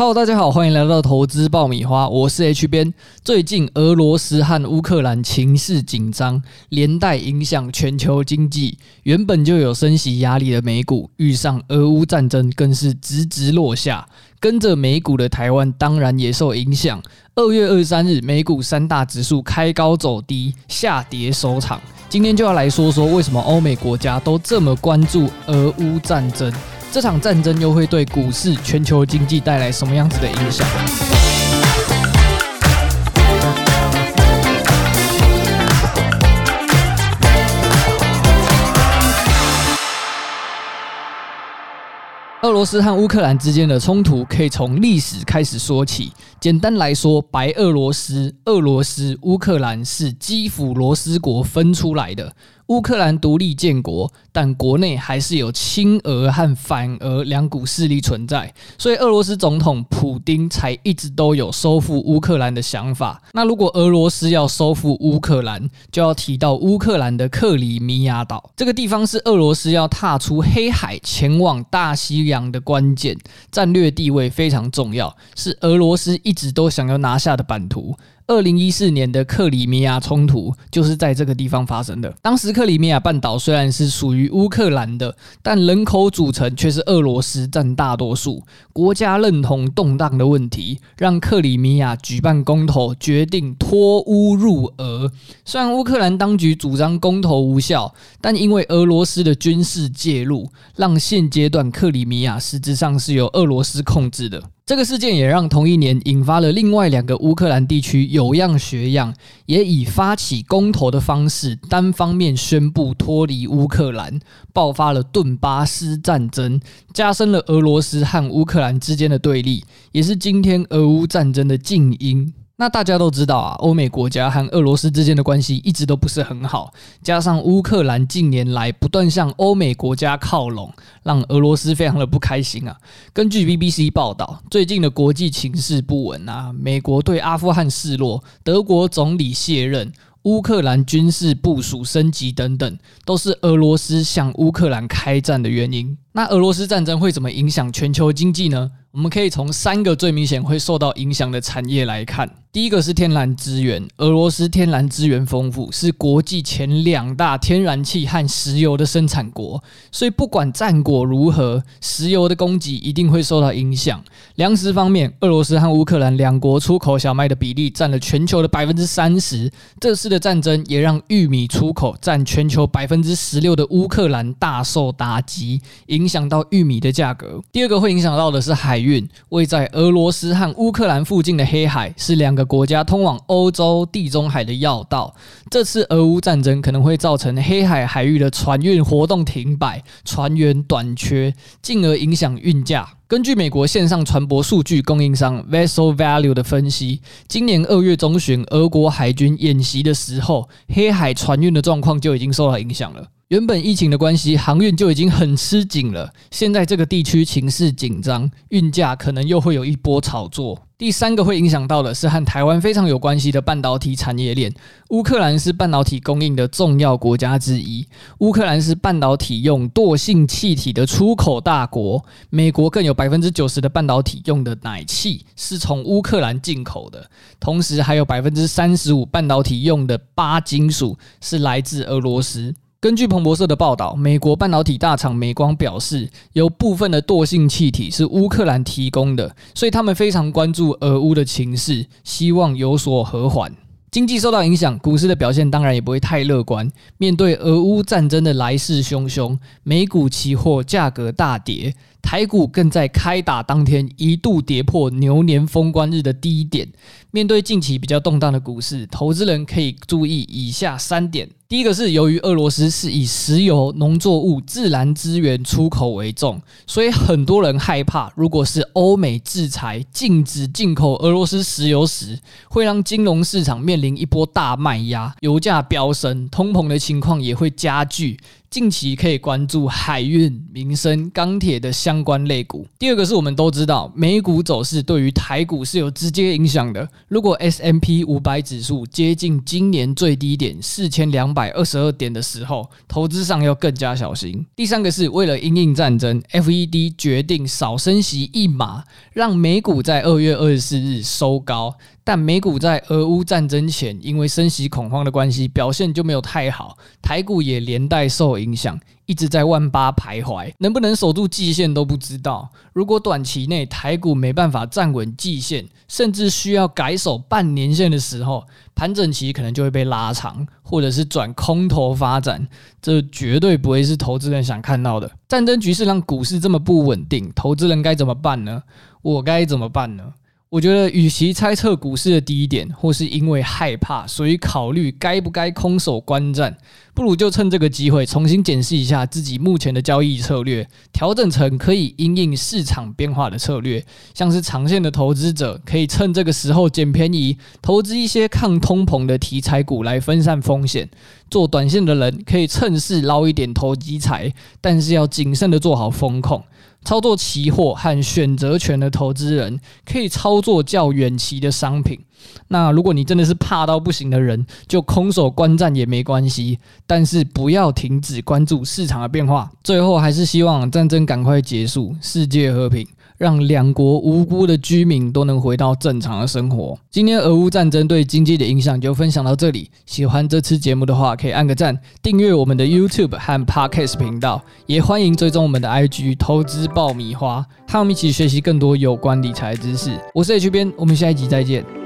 Hello，大家好，欢迎来到投资爆米花，我是 H 编。最近俄罗斯和乌克兰情势紧张，连带影响全球经济。原本就有升息压力的美股，遇上俄乌战争，更是直直落下。跟着美股的台湾，当然也受影响。二月二十三日，美股三大指数开高走低，下跌收场。今天就要来说说，为什么欧美国家都这么关注俄乌战争。这场战争又会对股市、全球经济带来什么样子的影响？俄罗斯和乌克兰之间的冲突可以从历史开始说起。简单来说，白俄罗斯、俄罗斯、乌克兰是基辅罗斯国分出来的。乌克兰独立建国，但国内还是有亲俄和反俄两股势力存在，所以俄罗斯总统普丁才一直都有收复乌克兰的想法。那如果俄罗斯要收复乌克兰，就要提到乌克兰的克里米亚岛，这个地方是俄罗斯要踏出黑海前往大西洋的关键，战略地位非常重要，是俄罗斯一直都想要拿下的版图。二零一四年的克里米亚冲突就是在这个地方发生的。当时克里米亚半岛虽然是属于乌克兰的，但人口组成却是俄罗斯占大多数。国家认同动荡的问题，让克里米亚举办公投，决定脱乌入俄。虽然乌克兰当局主张公投无效，但因为俄罗斯的军事介入，让现阶段克里米亚实质上是由俄罗斯控制的。这个事件也让同一年引发了另外两个乌克兰地区有样学样，也以发起公投的方式单方面宣布脱离乌克兰，爆发了顿巴斯战争，加深了俄罗斯和乌克兰之间的对立，也是今天俄乌战争的静音。那大家都知道啊，欧美国家和俄罗斯之间的关系一直都不是很好，加上乌克兰近年来不断向欧美国家靠拢，让俄罗斯非常的不开心啊。根据 BBC 报道，最近的国际情势不稳啊，美国对阿富汗示弱，德国总理卸任。乌克兰军事部署升级等等，都是俄罗斯向乌克兰开战的原因。那俄罗斯战争会怎么影响全球经济呢？我们可以从三个最明显会受到影响的产业来看。第一个是天然资源，俄罗斯天然资源丰富，是国际前两大天然气和石油的生产国，所以不管战果如何，石油的供给一定会受到影响。粮食方面，俄罗斯和乌克兰两国出口小麦的比例占了全球的百分之三十。这次的战争也让玉米出口占全球百分之十六的乌克兰大受打击，影响到玉米的价格。第二个会影响到的是海运，位在俄罗斯和乌克兰附近的黑海是两个。国家通往欧洲、地中海的要道，这次俄乌战争可能会造成黑海海域的船运活动停摆、船员短缺，进而影响运价。根据美国线上船舶数据供应商 Vessel Value 的分析，今年二月中旬，俄国海军演习的时候，黑海船运的状况就已经受到影响了。原本疫情的关系，航运就已经很吃紧了。现在这个地区情势紧张，运价可能又会有一波炒作。第三个会影响到的是和台湾非常有关系的半导体产业链。乌克兰是半导体供应的重要国家之一，乌克兰是半导体用惰性气体的出口大国。美国更有百分之九十的半导体用的氖气是从乌克兰进口的，同时还有百分之三十五半导体用的鈀金属是来自俄罗斯。根据彭博社的报道，美国半导体大厂美光表示，有部分的惰性气体是乌克兰提供的，所以他们非常关注俄乌的情势，希望有所和缓。经济受到影响，股市的表现当然也不会太乐观。面对俄乌战争的来势汹汹，美股期货价格大跌，台股更在开打当天一度跌破牛年封关日的低点。面对近期比较动荡的股市，投资人可以注意以下三点。第一个是，由于俄罗斯是以石油、农作物、自然资源出口为重，所以很多人害怕，如果是欧美制裁禁止进口俄罗斯石油时，会让金融市场面临一波大卖压，油价飙升，通膨的情况也会加剧。近期可以关注海运、民生、钢铁的相关类股。第二个是我们都知道，美股走势对于台股是有直接影响的。如果 S M P 五百指数接近今年最低点四千两百百二十二点的时候，投资上要更加小心。第三个是为了因应战争，FED 决定少升息一码，让美股在二月二十四日收高。但美股在俄乌战争前，因为升息恐慌的关系，表现就没有太好，台股也连带受影响，一直在万八徘徊，能不能守住季线都不知道。如果短期内台股没办法站稳季线，甚至需要改守半年线的时候，盘整期可能就会被拉长，或者是转空头发展，这绝对不会是投资人想看到的。战争局势让股市这么不稳定，投资人该怎么办呢？我该怎么办呢？我觉得，与其猜测股市的低点，或是因为害怕，所以考虑该不该空手观战，不如就趁这个机会重新检视一下自己目前的交易策略，调整成可以因应市场变化的策略。像是长线的投资者，可以趁这个时候捡便宜，投资一些抗通膨的题材股来分散风险；做短线的人，可以趁势捞一点投机财，但是要谨慎的做好风控。操作期货和选择权的投资人可以操作较远期的商品。那如果你真的是怕到不行的人，就空手观战也没关系，但是不要停止关注市场的变化。最后还是希望战争赶快结束，世界和平。让两国无辜的居民都能回到正常的生活。今天俄乌战争对经济的影响就分享到这里。喜欢这次节目的话，可以按个赞，订阅我们的 YouTube 和 Podcast 频道，也欢迎追踪我们的 IG 投资爆米花，和我们一起学习更多有关理财知识。我是 H 编，我们下一集再见。